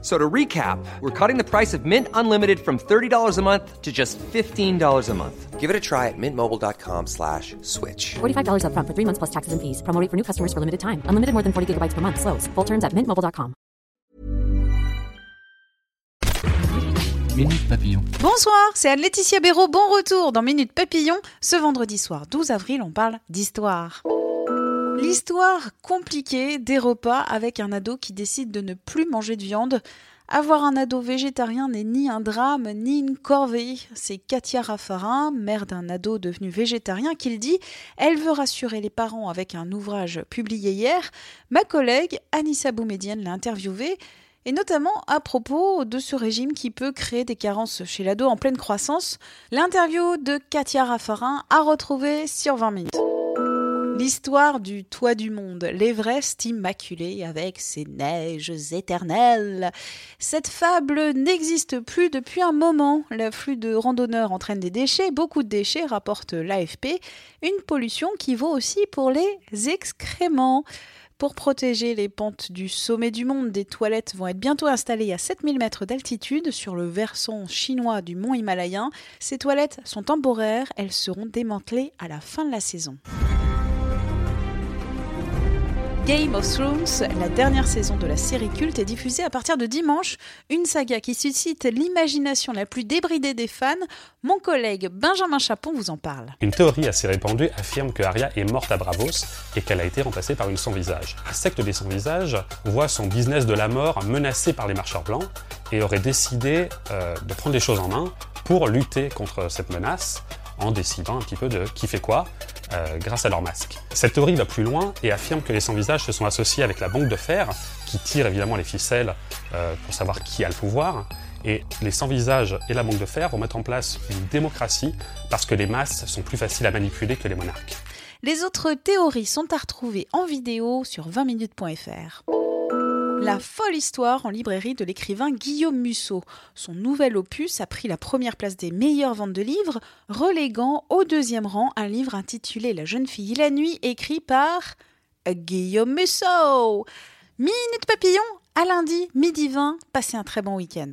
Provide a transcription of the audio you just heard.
So to recap, we're cutting the price of Mint Unlimited from $30 a month to just $15 a month. Give it a try at mintmobile.com slash switch. $45 upfront for three months plus taxes and fees. Promo rate for new customers for limited time. Unlimited more than 40 gigabytes per month. Slows. Full terms at mintmobile.com. Minute Papillon. Bonsoir, c'est Anne-Laetitia Béraud. Bon retour dans Minute Papillon. Ce vendredi soir 12 avril, on parle d'histoire. L'histoire compliquée des repas avec un ado qui décide de ne plus manger de viande. Avoir un ado végétarien n'est ni un drame ni une corvée. C'est Katia Raffarin, mère d'un ado devenu végétarien, qui le dit. Elle veut rassurer les parents avec un ouvrage publié hier. Ma collègue Anissa Boumedienne l'a interviewée et notamment à propos de ce régime qui peut créer des carences chez l'ado en pleine croissance. L'interview de Katia Raffarin a retrouvé sur 20 minutes. L'histoire du toit du monde, l'Everest immaculé avec ses neiges éternelles. Cette fable n'existe plus depuis un moment. L'afflux de randonneurs entraîne des déchets, beaucoup de déchets rapporte l'AFP, une pollution qui vaut aussi pour les excréments. Pour protéger les pentes du sommet du monde, des toilettes vont être bientôt installées à 7000 mètres d'altitude sur le versant chinois du mont Himalayen. Ces toilettes sont temporaires, elles seront démantelées à la fin de la saison. Game of Thrones, la dernière saison de la série culte, est diffusée à partir de dimanche. Une saga qui suscite l'imagination la plus débridée des fans. Mon collègue Benjamin Chapon vous en parle. Une théorie assez répandue affirme que Arya est morte à Bravos et qu'elle a été remplacée par une sans-visage. La secte des sans-visages voit son business de la mort menacé par les marcheurs blancs et aurait décidé euh, de prendre les choses en main pour lutter contre cette menace en décidant un petit peu de qui fait quoi euh, grâce à leur masque. Cette théorie va plus loin et affirme que les sans-visages se sont associés avec la banque de fer, qui tire évidemment les ficelles euh, pour savoir qui a le pouvoir. Et les sans-visages et la banque de fer vont mettre en place une démocratie parce que les masses sont plus faciles à manipuler que les monarques. Les autres théories sont à retrouver en vidéo sur 20minutes.fr. La folle histoire en librairie de l'écrivain Guillaume Musso. Son nouvel opus a pris la première place des meilleures ventes de livres, reléguant au deuxième rang un livre intitulé La jeune fille et la nuit, écrit par Guillaume Musso. Minute Papillon, à lundi, midi 20. Passez un très bon week-end.